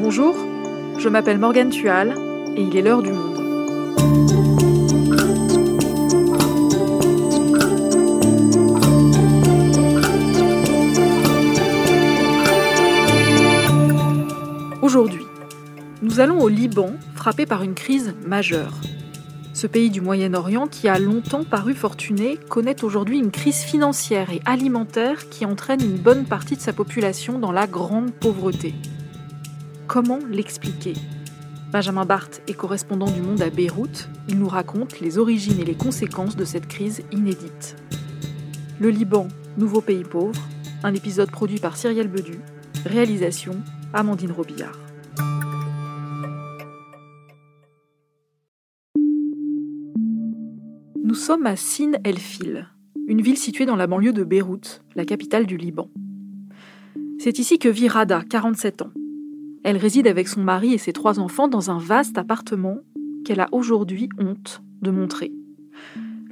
Bonjour, je m'appelle Morgane Tual et il est l'heure du monde. Aujourd'hui, nous allons au Liban, frappé par une crise majeure. Ce pays du Moyen-Orient, qui a longtemps paru fortuné, connaît aujourd'hui une crise financière et alimentaire qui entraîne une bonne partie de sa population dans la grande pauvreté. Comment l'expliquer Benjamin Barthes est correspondant du Monde à Beyrouth. Il nous raconte les origines et les conséquences de cette crise inédite. Le Liban, nouveau pays pauvre, un épisode produit par Cyrielle Bedu, réalisation Amandine Robillard. Nous sommes à Sin El Fil, une ville située dans la banlieue de Beyrouth, la capitale du Liban. C'est ici que vit Rada, 47 ans. Elle réside avec son mari et ses trois enfants dans un vaste appartement qu'elle a aujourd'hui honte de montrer.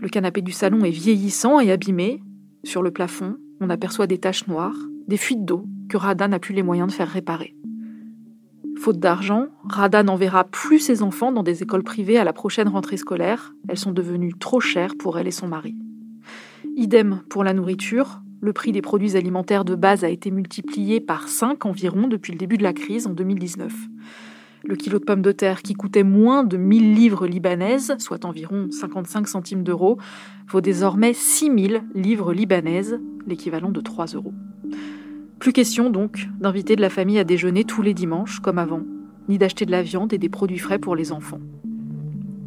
Le canapé du salon est vieillissant et abîmé. Sur le plafond, on aperçoit des taches noires, des fuites d'eau que Rada n'a plus les moyens de faire réparer. Faute d'argent, Rada n'enverra plus ses enfants dans des écoles privées à la prochaine rentrée scolaire. Elles sont devenues trop chères pour elle et son mari. Idem pour la nourriture. Le prix des produits alimentaires de base a été multiplié par 5 environ depuis le début de la crise en 2019. Le kilo de pommes de terre qui coûtait moins de 1000 livres libanaises, soit environ 55 centimes d'euros, vaut désormais 6000 livres libanaises, l'équivalent de 3 euros. Plus question donc d'inviter de la famille à déjeuner tous les dimanches comme avant, ni d'acheter de la viande et des produits frais pour les enfants.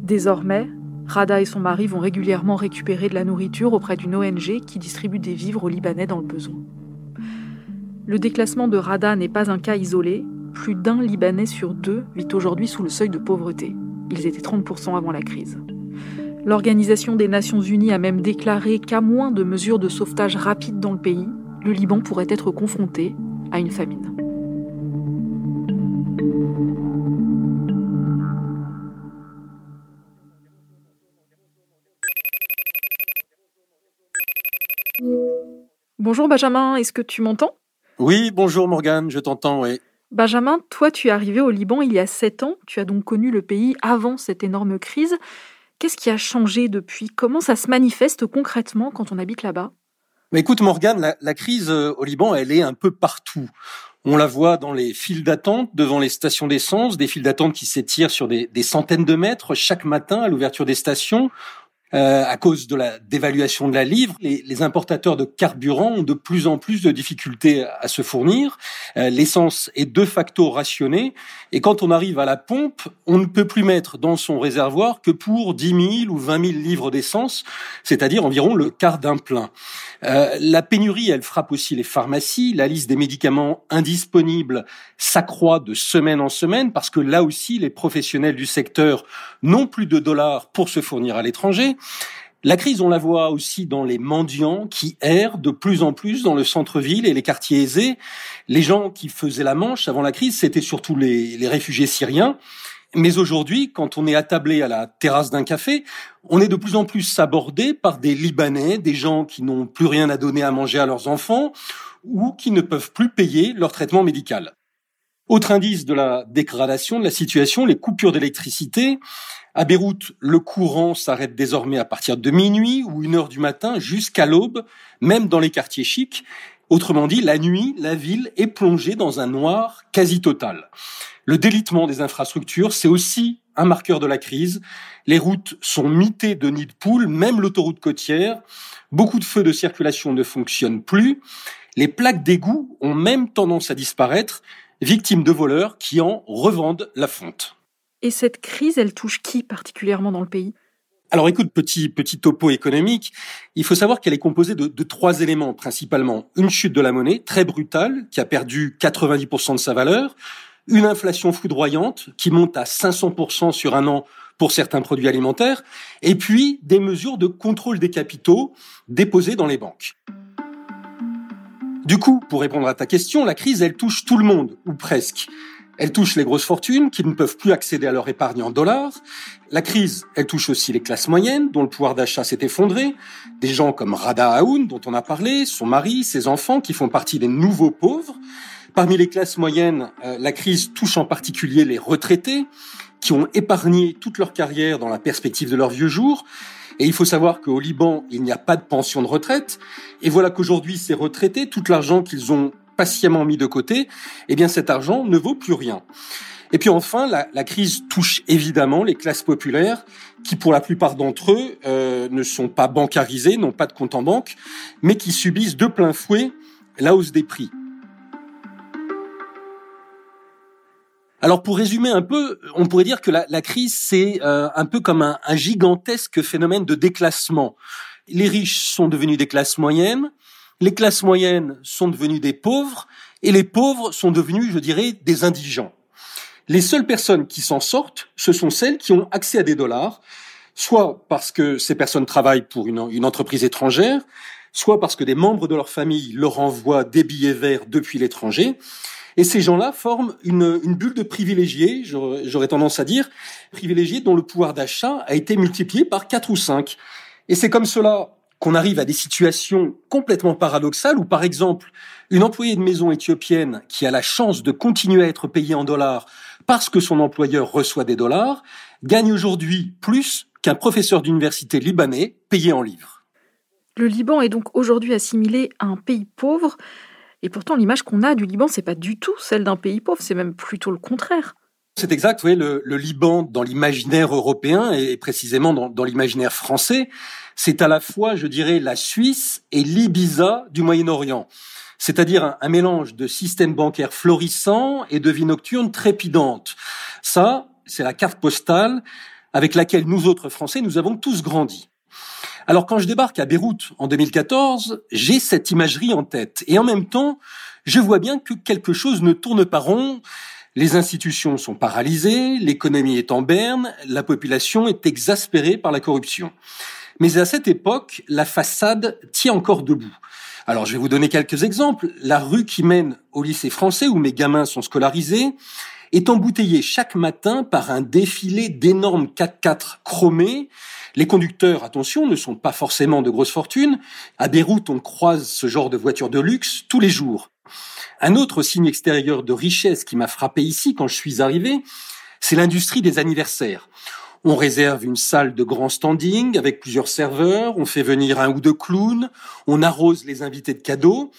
Désormais, Rada et son mari vont régulièrement récupérer de la nourriture auprès d'une ONG qui distribue des vivres aux Libanais dans le besoin. Le déclassement de Rada n'est pas un cas isolé. Plus d'un Libanais sur deux vit aujourd'hui sous le seuil de pauvreté. Ils étaient 30% avant la crise. L'Organisation des Nations Unies a même déclaré qu'à moins de mesures de sauvetage rapides dans le pays, le Liban pourrait être confronté à une famine. Bonjour Benjamin, est-ce que tu m'entends? Oui, bonjour Morgane, je t'entends, oui. Benjamin, toi tu es arrivé au Liban il y a sept ans, tu as donc connu le pays avant cette énorme crise. Qu'est-ce qui a changé depuis? Comment ça se manifeste concrètement quand on habite là-bas? Mais écoute Morgane, la, la, crise euh, au Liban, elle est un peu partout. On la voit dans les files d'attente devant les stations d'essence, des files d'attente qui s'étirent sur des, des, centaines de mètres chaque matin à l'ouverture des stations. Euh, à cause de la dévaluation de la livre, les, importateurs de carburant ont de plus en plus de difficultés à se fournir. Euh, L'essence est de facto rationnée et quand on arrive à la pompe, on ne peut plus mettre dans son réservoir que pour 10 000 ou 20 000 livres d'essence, c'est-à-dire environ le quart d'un plein. Euh, la pénurie, elle frappe aussi les pharmacies. La liste des médicaments indisponibles s'accroît de semaine en semaine parce que là aussi, les professionnels du secteur n'ont plus de dollars pour se fournir à l'étranger. La crise, on la voit aussi dans les mendiants qui errent de plus en plus dans le centre-ville et les quartiers aisés. Les gens qui faisaient la manche avant la crise, c'était surtout les, les réfugiés syriens. Mais aujourd'hui, quand on est attablé à la terrasse d'un café, on est de plus en plus abordé par des Libanais, des gens qui n'ont plus rien à donner à manger à leurs enfants ou qui ne peuvent plus payer leur traitement médical. Autre indice de la dégradation de la situation, les coupures d'électricité. À Beyrouth, le courant s'arrête désormais à partir de minuit ou une heure du matin jusqu'à l'aube, même dans les quartiers chics. Autrement dit, la nuit, la ville est plongée dans un noir quasi total. Le délitement des infrastructures, c'est aussi un marqueur de la crise. Les routes sont mitées de nids de poules, même l'autoroute côtière. Beaucoup de feux de circulation ne fonctionnent plus. Les plaques d'égout ont même tendance à disparaître victimes de voleurs qui en revendent la fonte. Et cette crise, elle touche qui particulièrement dans le pays? Alors écoute, petit petit topo économique, il faut savoir qu'elle est composée de, de, trois éléments principalement. Une chute de la monnaie très brutale qui a perdu 90% de sa valeur, une inflation foudroyante qui monte à 500% sur un an pour certains produits alimentaires, et puis des mesures de contrôle des capitaux déposés dans les banques. Du coup, pour répondre à ta question, la crise, elle touche tout le monde, ou presque. Elle touche les grosses fortunes qui ne peuvent plus accéder à leur épargne en dollars. La crise, elle touche aussi les classes moyennes dont le pouvoir d'achat s'est effondré. Des gens comme Rada Aoun dont on a parlé, son mari, ses enfants qui font partie des nouveaux pauvres. Parmi les classes moyennes, euh, la crise touche en particulier les retraités qui ont épargné toute leur carrière dans la perspective de leurs vieux jours. Et il faut savoir qu'au Liban, il n'y a pas de pension de retraite. Et voilà qu'aujourd'hui, ces retraités, tout l'argent qu'ils ont patiemment mis de côté, eh bien cet argent ne vaut plus rien. Et puis enfin, la, crise touche évidemment les classes populaires qui, pour la plupart d'entre eux, euh, ne sont pas bancarisés, n'ont pas de compte en banque, mais qui subissent de plein fouet la hausse des prix. Alors pour résumer un peu, on pourrait dire que la, crise, c'est euh, un peu comme un, gigantesque phénomène de déclassement. Les riches sont devenus des classes moyennes, les classes moyennes sont devenues des pauvres, et les pauvres sont devenus, je dirais, des indigents. Les seules personnes qui s'en sortent, ce sont celles qui ont accès à des dollars, soit parce que ces personnes travaillent pour une entreprise étrangère, soit parce que des membres de leur famille leur envoient des billets verts depuis l'étranger. Et ces gens-là forment une, bulle de privilégiés, j'aurais tendance à dire, privilégiés dont le pouvoir d'achat a été multiplié par quatre ou cinq. Et c'est comme cela qu'on arrive à des situations complètement paradoxales où, par exemple, une employée de maison éthiopienne qui a la chance de continuer à être payée en dollars parce que son employeur reçoit des dollars, gagne aujourd'hui plus qu'un professeur d'université libanais payé en livres. Le Liban est donc aujourd'hui assimilé à un pays pauvre, et pourtant l'image qu'on a du Liban, c'est pas du tout celle d'un pays pauvre, c'est même plutôt le contraire. C'est exact, oui, le, le, Liban dans l'imaginaire européen et précisément dans, dans l'imaginaire français, c'est à la fois, je dirais, la Suisse et l'Ibiza du Moyen-Orient c'est-à-dire un, mélange de système bancaire florissant et de vie nocturne trépidante. Ça, c'est la carte postale avec laquelle nous autres Français, nous avons tous grandi. Alors quand je débarque à Beyrouth en 2014, j'ai cette imagerie en tête. Et en même temps, je vois bien que quelque chose ne tourne pas rond. Les institutions sont paralysées, l'économie est en berne, la population est exaspérée par la corruption. Mais à cette époque, la façade tient encore debout. Alors, je vais vous donner quelques exemples. La rue qui mène au lycée français où mes gamins sont scolarisés est embouteillée chaque matin par un défilé d'énormes 4x4 chromés. Les conducteurs, attention, ne sont pas forcément de grosses fortunes. À Beyrouth, on croise ce genre de voitures de luxe tous les jours. Un autre signe extérieur de richesse qui m'a frappé ici quand je suis arrivé, c'est l'industrie des anniversaires. On réserve une salle de grand standing avec plusieurs serveurs, on fait venir un ou deux clowns, on arrose les invités de cadeaux.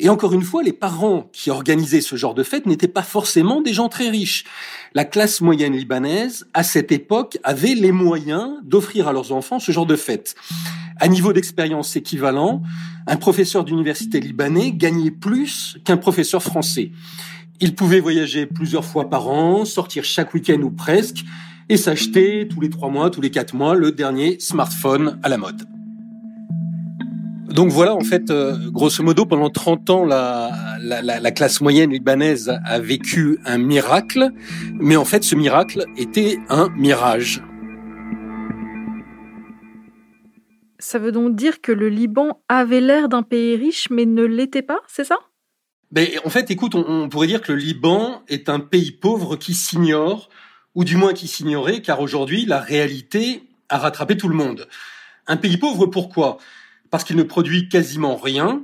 Et encore une fois, les parents qui organisaient ce genre de fête n'étaient pas forcément des gens très riches. La classe moyenne libanaise, à cette époque, avait les moyens d'offrir à leurs enfants ce genre de fête. À niveau d'expérience équivalent, un professeur d'université libanais gagnait plus qu'un professeur français. Il pouvait voyager plusieurs fois par an, sortir chaque week-end ou presque, et s'acheter tous les trois mois, tous les quatre mois, le dernier smartphone à la mode. Donc voilà, en fait, euh, grosso modo, pendant 30 ans, la, la, la, classe moyenne libanaise a vécu un miracle, mais en fait, ce miracle était un mirage. Ça veut donc dire que le Liban avait l'air d'un pays riche, mais ne l'était pas, c'est ça? Ben, En fait, écoute, on, on pourrait dire que le Liban est un pays pauvre qui s'ignore, ou du moins qui s'ignorait, car aujourd'hui, la réalité a rattrapé tout le monde. Un pays pauvre, pourquoi? Parce qu'il ne produit quasiment rien,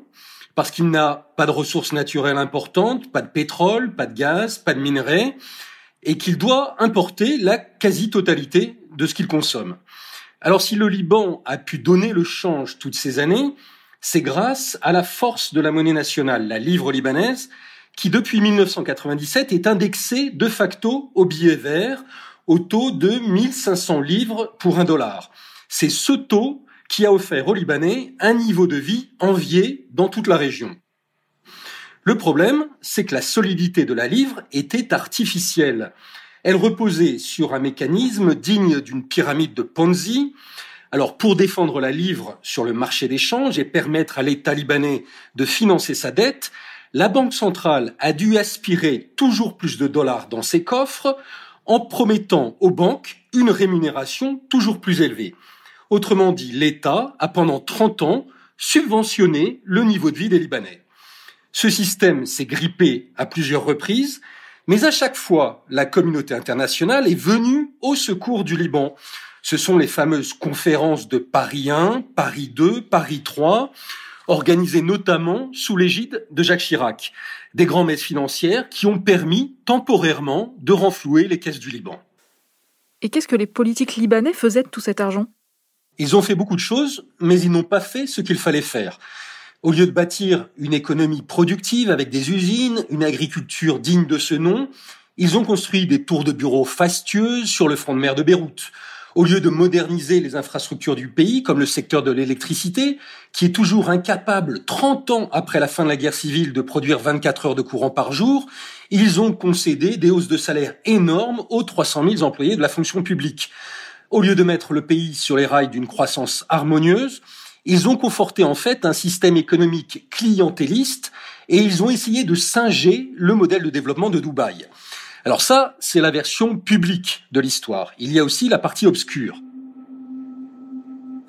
parce qu'il n'a pas de ressources naturelles importantes, pas de pétrole, pas de gaz, pas de minerais, et qu'il doit importer la quasi-totalité de ce qu'il consomme. Alors si le Liban a pu donner le change toutes ces années, c'est grâce à la force de la monnaie nationale, la livre libanaise, qui depuis 1997 est indexé de facto au billet vert au taux de 1500 livres pour un dollar. C'est ce taux qui a offert aux Libanais un niveau de vie envié dans toute la région. Le problème, c'est que la solidité de la livre était artificielle. Elle reposait sur un mécanisme digne d'une pyramide de Ponzi. Alors, pour défendre la livre sur le marché d'échange et permettre à l'État libanais de financer sa dette, la Banque centrale a dû aspirer toujours plus de dollars dans ses coffres en promettant aux banques une rémunération toujours plus élevée. Autrement dit, l'État a pendant 30 ans subventionné le niveau de vie des Libanais. Ce système s'est grippé à plusieurs reprises, mais à chaque fois, la communauté internationale est venue au secours du Liban. Ce sont les fameuses conférences de Paris 1, Paris 2, Paris 3, organisées notamment sous l'égide de Jacques Chirac. Des grands-messes financières qui ont permis temporairement de renflouer les caisses du Liban. Et qu'est-ce que les politiques libanais faisaient de tout cet argent? Ils ont fait beaucoup de choses, mais ils n'ont pas fait ce qu'il fallait faire. Au lieu de bâtir une économie productive avec des usines, une agriculture digne de ce nom, ils ont construit des tours de bureaux fastueuses sur le front de mer de Beyrouth. Au lieu de moderniser les infrastructures du pays, comme le secteur de l'électricité, qui est toujours incapable, 30 ans après la fin de la guerre civile, de produire 24 heures de courant par jour, ils ont concédé des hausses de salaire énormes aux 300 000 employés de la fonction publique. Au lieu de mettre le pays sur les rails d'une croissance harmonieuse, ils ont conforté en fait un système économique clientéliste et ils ont essayé de singer le modèle de développement de Dubaï. Alors ça, c'est la version publique de l'histoire. Il y a aussi la partie obscure.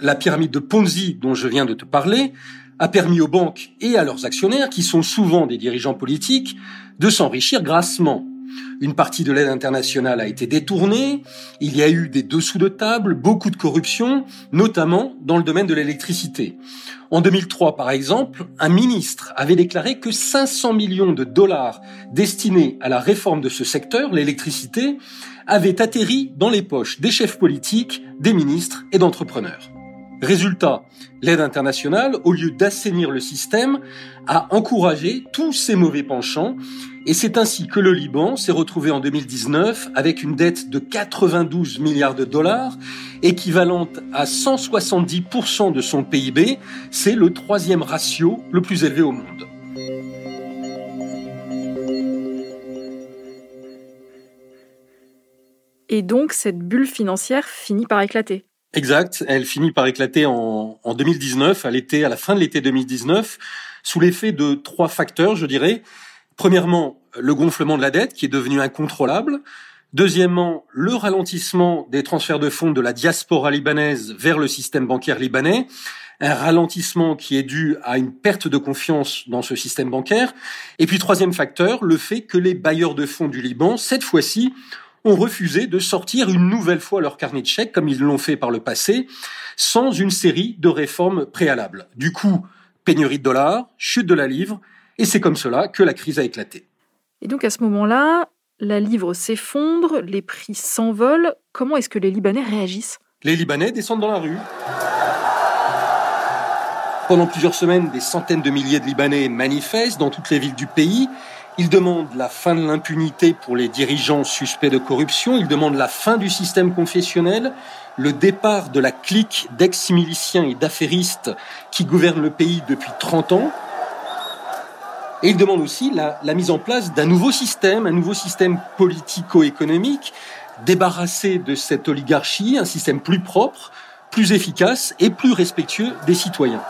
La pyramide de Ponzi dont je viens de te parler a permis aux banques et à leurs actionnaires, qui sont souvent des dirigeants politiques, de s'enrichir grassement. Une partie de l'aide internationale a été détournée, il y a eu des dessous de table, beaucoup de corruption, notamment dans le domaine de l'électricité. En 2003, par exemple, un ministre avait déclaré que 500 millions de dollars destinés à la réforme de ce secteur, l'électricité, avaient atterri dans les poches des chefs politiques, des ministres et d'entrepreneurs. Résultat, l'aide internationale, au lieu d'assainir le système, a encouragé tous ces mauvais penchants et c'est ainsi que le Liban s'est retrouvé en 2019 avec une dette de 92 milliards de dollars, équivalente à 170% de son PIB. C'est le troisième ratio le plus élevé au monde. Et donc cette bulle financière finit par éclater. Exact, elle finit par éclater en, en 2019, à l'été, à la fin de l'été 2019, sous l'effet de trois facteurs, je dirais. Premièrement, le gonflement de la dette qui est devenu incontrôlable. Deuxièmement, le ralentissement des transferts de fonds de la diaspora libanaise vers le système bancaire libanais. Un ralentissement qui est dû à une perte de confiance dans ce système bancaire. Et puis troisième facteur, le fait que les bailleurs de fonds du Liban, cette fois-ci, ont refusé de sortir une nouvelle fois leur carnet de chèques, comme ils l'ont fait par le passé, sans une série de réformes préalables. Du coup, pénurie de dollars, chute de la livre, et c'est comme cela que la crise a éclaté. Et donc à ce moment-là, la livre s'effondre, les prix s'envolent. Comment est-ce que les Libanais réagissent? Les Libanais descendent dans la rue. Pendant plusieurs semaines, des centaines de milliers de Libanais manifestent dans toutes les villes du pays. Ils demandent la fin de l'impunité pour les dirigeants suspects de corruption. Ils demandent la fin du système confessionnel, le départ de la clique d'ex-miliciens et d'affairistes qui gouvernent le pays depuis 30 ans. Et il demande aussi la, mise en place d'un nouveau système, un nouveau système politico-économique, débarrassé de cette oligarchie, un système plus propre, plus efficace et plus respectueux des citoyens.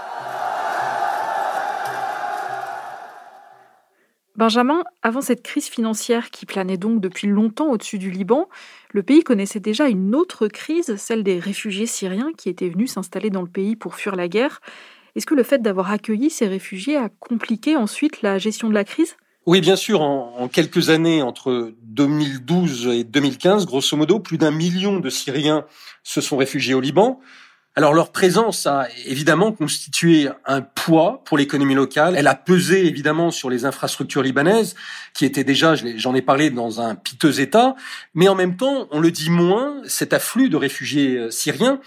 Benjamin, avant cette crise financière qui planait donc depuis longtemps au-dessus du Liban, le pays connaissait déjà une autre crise, celle des réfugiés syriens qui étaient venus s'installer dans le pays pour fuir la guerre est-ce que le fait d'avoir accueilli ces réfugiés a compliqué ensuite la gestion de la crise? Oui, bien sûr, en, quelques années, entre 2012 et 2015, grosso modo, plus d'un million de Syriens se sont réfugiés au Liban. Alors leur présence a évidemment constitué un poids pour l'économie locale. Elle a pesé évidemment sur les infrastructures libanaises, qui étaient déjà, j'en ai parlé, dans un piteux état. Mais en même temps, on le dit moins, cet afflux de réfugiés euh, syriens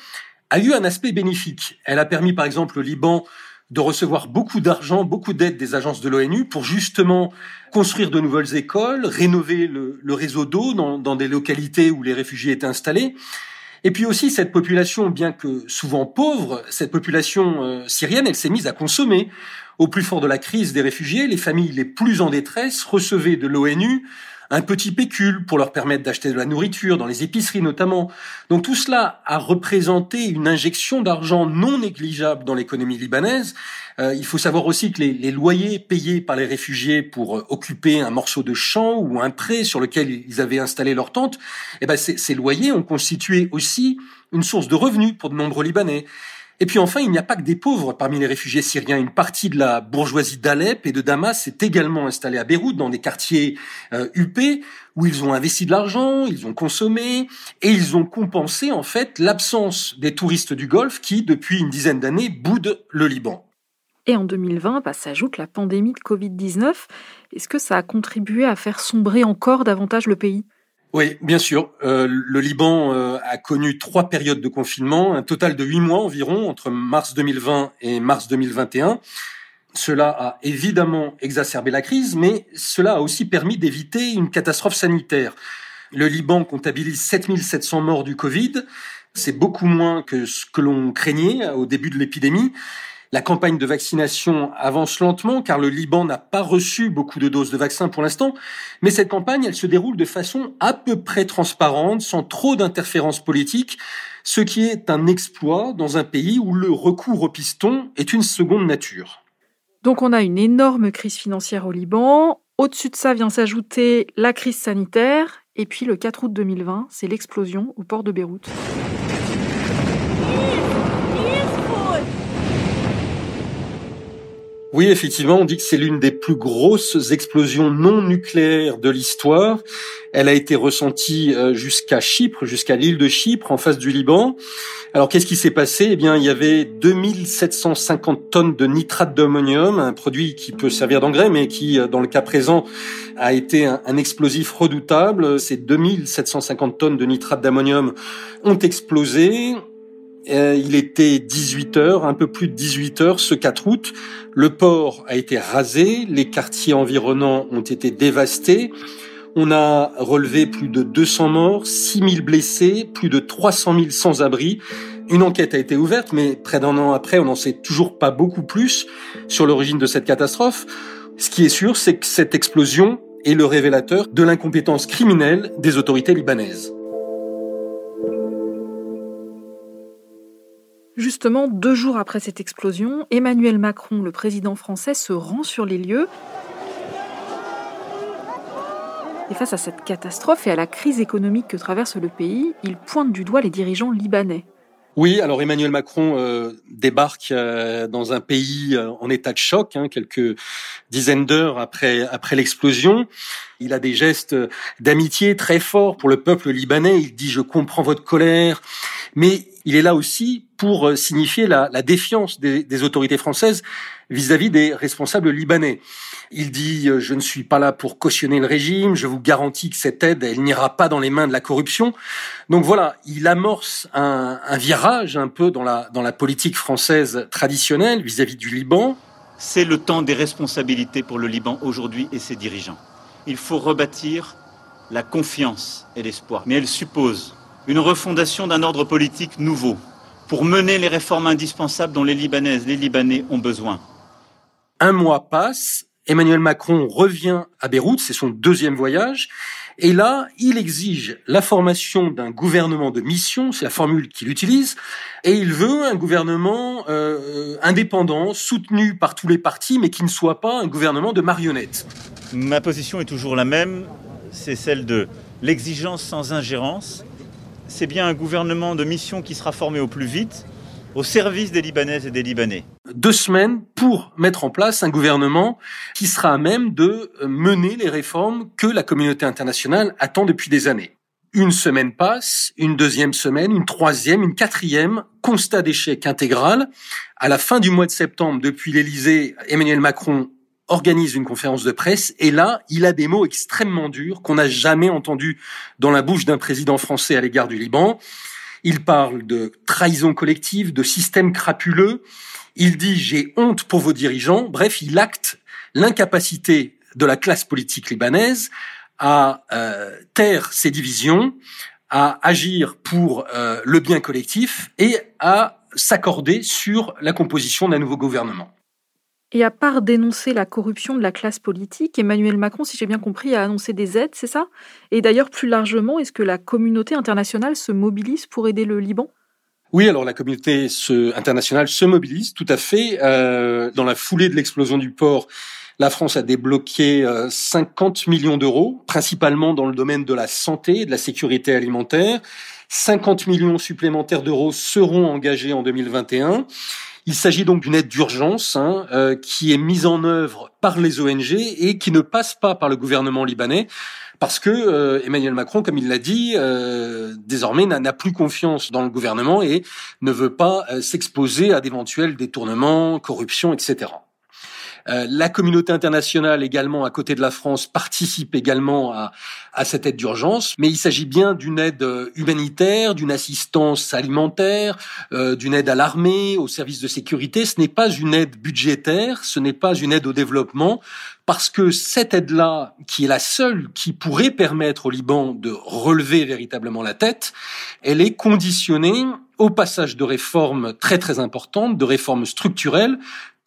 a eu un aspect bénéfique. Elle a permis par exemple au Liban de recevoir beaucoup d'argent, beaucoup d'aide des agences de l'ONU pour justement construire de nouvelles écoles, rénover le, réseau d'eau dans, des localités où les réfugiés étaient installés. Et puis aussi cette population, bien que souvent pauvre, cette population euh, syrienne, elle s'est mise à consommer. Au plus fort de la crise des réfugiés, les familles les plus en détresse recevaient de l'ONU un petit pécule pour leur permettre d'acheter de la nourriture, dans les épiceries notamment. Donc tout cela a représenté une injection d'argent non négligeable dans l'économie libanaise. Euh, il faut savoir aussi que les, loyers payés par les réfugiés pour euh, occuper un morceau de champ ou un pré sur lequel ils avaient installé leur tente, eh ben ces loyers ont constitué aussi une source de revenus pour de nombreux Libanais. Et puis enfin, il n'y a pas que des pauvres parmi les réfugiés syriens. Une partie de la bourgeoisie d'Alep et de Damas s'est également installée à Beyrouth, dans des quartiers euh, huppés, où ils ont investi de l'argent, ils ont consommé, et ils ont compensé en fait l'absence des touristes du Golfe qui, depuis une dizaine d'années, boudent le Liban. Et en 2020, bah, s'ajoute la pandémie de Covid-19. Est-ce que ça a contribué à faire sombrer encore davantage le pays? Oui, bien sûr. Euh, le Liban euh, a connu trois périodes de confinement, un total de huit mois environ, entre mars 2020 et mars 2021. Cela a évidemment exacerbé la crise, mais cela a aussi permis d'éviter une catastrophe sanitaire. Le Liban comptabilise 7700 morts du Covid. C'est beaucoup moins que ce que l'on craignait au début de l'épidémie. La campagne de vaccination avance lentement car le Liban n'a pas reçu beaucoup de doses de vaccins pour l'instant, mais cette campagne, se déroule de façon à peu près transparente, sans trop d'interférences politiques, ce qui est un exploit dans un pays où le recours au piston est une seconde nature. Donc on a une énorme crise financière au Liban, au-dessus de ça vient s'ajouter la crise sanitaire, et puis le 4 août 2020, c'est l'explosion au port de Beyrouth. Oui, effectivement, on dit que c'est l'une des plus grosses explosions non nucléaires de l'histoire. Elle a été ressentie euh, jusqu'à Chypre, jusqu'à l'île de Chypre, en face du Liban. Alors, qu'est-ce qui s'est passé? Eh bien, il y avait 2750 tonnes de nitrate d'ammonium, un produit qui peut servir d'engrais, mais qui, euh, dans le cas présent, a été un, un explosif redoutable. Ces 2750 tonnes de nitrate d'ammonium ont explosé. Euh, il était 18 heures, un peu plus de 18 heures ce 4 août. Le port a été rasé, les quartiers environnants ont été dévastés. On a relevé plus de 200 morts, 6000 blessés, plus de 300 000 sans-abri. Une enquête a été ouverte, mais près d'un an après, on n'en sait toujours pas beaucoup plus sur l'origine de cette catastrophe. Ce qui est sûr, c'est que cette explosion est le révélateur de l'incompétence criminelle des autorités libanaises. Justement, deux jours après cette explosion, Emmanuel Macron, le président français, se rend sur les lieux. Et face à cette catastrophe et à la crise économique que traverse le pays, il pointe du doigt les dirigeants libanais. Oui, alors Emmanuel Macron euh, débarque euh, dans un pays euh, en état de choc, hein, quelques dizaines d'heures après après l'explosion. Il a des gestes d'amitié très forts pour le peuple libanais. Il dit je comprends votre colère, mais il est là aussi pour signifier la, la défiance des, des, autorités françaises vis-à-vis -vis des responsables libanais. Il dit je ne suis pas là pour cautionner le régime, je vous garantis que cette aide elle n'ira pas dans les mains de la corruption. Donc voilà, il amorce un, un virage un peu dans la dans la politique française traditionnelle vis-à-vis -vis du Liban. C'est le temps des responsabilités pour le Liban aujourd'hui et ses dirigeants. Il faut rebâtir la confiance et l'espoir, mais elle suppose une refondation d'un ordre politique nouveau pour mener les réformes indispensables dont les Libanaises, les Libanais ont besoin. Un mois passe, Emmanuel Macron revient à Beyrouth, c'est son deuxième voyage, et là, il exige la formation d'un gouvernement de mission, c'est la formule qu'il utilise, et il veut un gouvernement euh, indépendant, soutenu par tous les partis, mais qui ne soit pas un gouvernement de marionnettes. Ma position est toujours la même, c'est celle de l'exigence sans ingérence, c'est bien un gouvernement de mission qui sera formé au plus vite, au service des Libanaises et des Libanais. Deux semaines pour mettre en place un gouvernement qui sera à même de mener les réformes que la communauté internationale attend depuis des années. Une semaine passe, une deuxième semaine, une troisième, une quatrième, constat d'échec intégral. À la fin du mois de septembre, depuis l'Élysée, Emmanuel Macron organise une conférence de presse et là, il a des mots extrêmement durs qu'on n'a jamais entendus dans la bouche d'un président français à l'égard du Liban. Il parle de trahison collective, de système crapuleux. Il dit j'ai honte pour vos dirigeants. Bref, il acte l'incapacité de la classe politique libanaise à euh, taire ses divisions, à agir pour euh, le bien collectif et à s'accorder sur la composition d'un nouveau gouvernement. Et à part dénoncer la corruption de la classe politique, Emmanuel Macron, si j'ai bien compris, a annoncé des aides, c'est ça? Et d'ailleurs, plus largement, est-ce que la communauté internationale se mobilise pour aider le Liban? Oui, alors la communauté internationale se mobilise tout à fait. Euh, dans la foulée de l'explosion du port, la France a débloqué 50 euh, millions d'euros, principalement dans le domaine de la santé et de la sécurité alimentaire. 50 millions supplémentaires d'euros seront engagés en 2021. Il s'agit donc d'une aide d'urgence hein, euh, qui est mise en œuvre par les ONG et qui ne passe pas par le gouvernement libanais parce que euh, Emmanuel Macron, comme il l'a dit, euh, désormais n'a plus confiance dans le gouvernement et ne veut pas s'exposer à d'éventuels détournements, corruption, etc. Euh, la communauté internationale également, à côté de la France, participe également à, à cette aide d'urgence, mais il s'agit bien d'une aide euh, humanitaire, d'une assistance alimentaire, euh, d'une aide à l'armée, aux services de sécurité. Ce n'est pas une aide budgétaire, ce n'est pas une aide au développement, parce que cette aide-là, qui est la seule qui pourrait permettre au Liban de relever véritablement la tête, elle est conditionnée au passage de réformes très très importantes, de réformes structurelles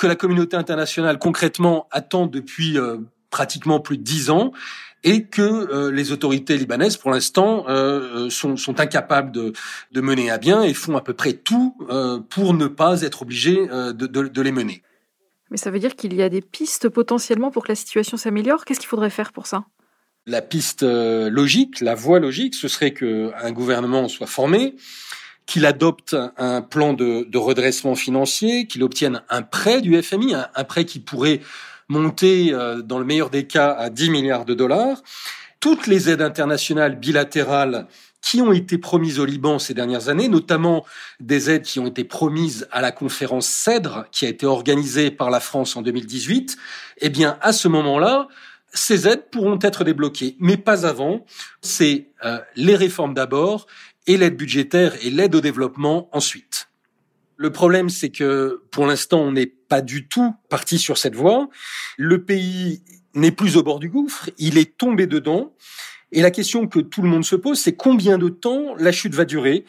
que la communauté internationale concrètement attend depuis euh, pratiquement plus de dix ans et que euh, les autorités libanaises, pour l'instant, euh, sont, sont, incapables de, de, mener à bien et font à peu près tout pour ne pas être obligés de, de, de, les mener. Mais ça veut dire qu'il y a des pistes potentiellement pour que la situation s'améliore? Qu'est-ce qu'il faudrait faire pour ça? La piste logique, la voie logique, ce serait qu'un gouvernement soit formé, qu'il adopte un plan de, redressement financier, qu'il obtienne un prêt du FMI, un, prêt qui pourrait monter, euh, dans le meilleur des cas, à 10 milliards de dollars. Toutes les aides internationales bilatérales qui ont été promises au Liban ces dernières années, notamment des aides qui ont été promises à la conférence CEDRE, qui a été organisée par la France en 2018, eh bien, à ce moment-là, ces aides pourront être débloquées, mais pas avant. C'est euh, les réformes d'abord et l'aide budgétaire et l'aide au développement ensuite. Le problème, c'est que pour l'instant, on n'est pas du tout parti sur cette voie. Le pays n'est plus au bord du gouffre, il est tombé dedans. Et la question que tout le monde se pose, c'est combien de temps la chute va durer?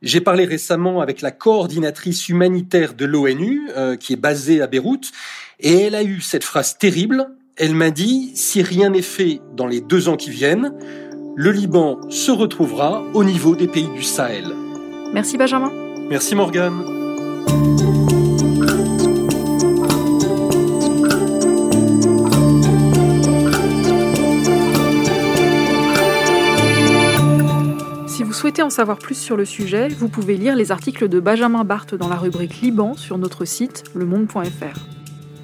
J'ai parlé récemment avec la coordinatrice humanitaire de l'ONU, euh, qui est basée à Beyrouth, et elle a eu cette phrase terrible. Elle m'a dit, si rien n'est fait dans les deux ans qui viennent, le Liban se retrouvera au niveau des pays du Sahel. Merci Benjamin. Merci Morgane. Si vous souhaitez en savoir plus sur le sujet, vous pouvez lire les articles de Benjamin Barthes dans la rubrique Liban sur notre site lemonde.fr.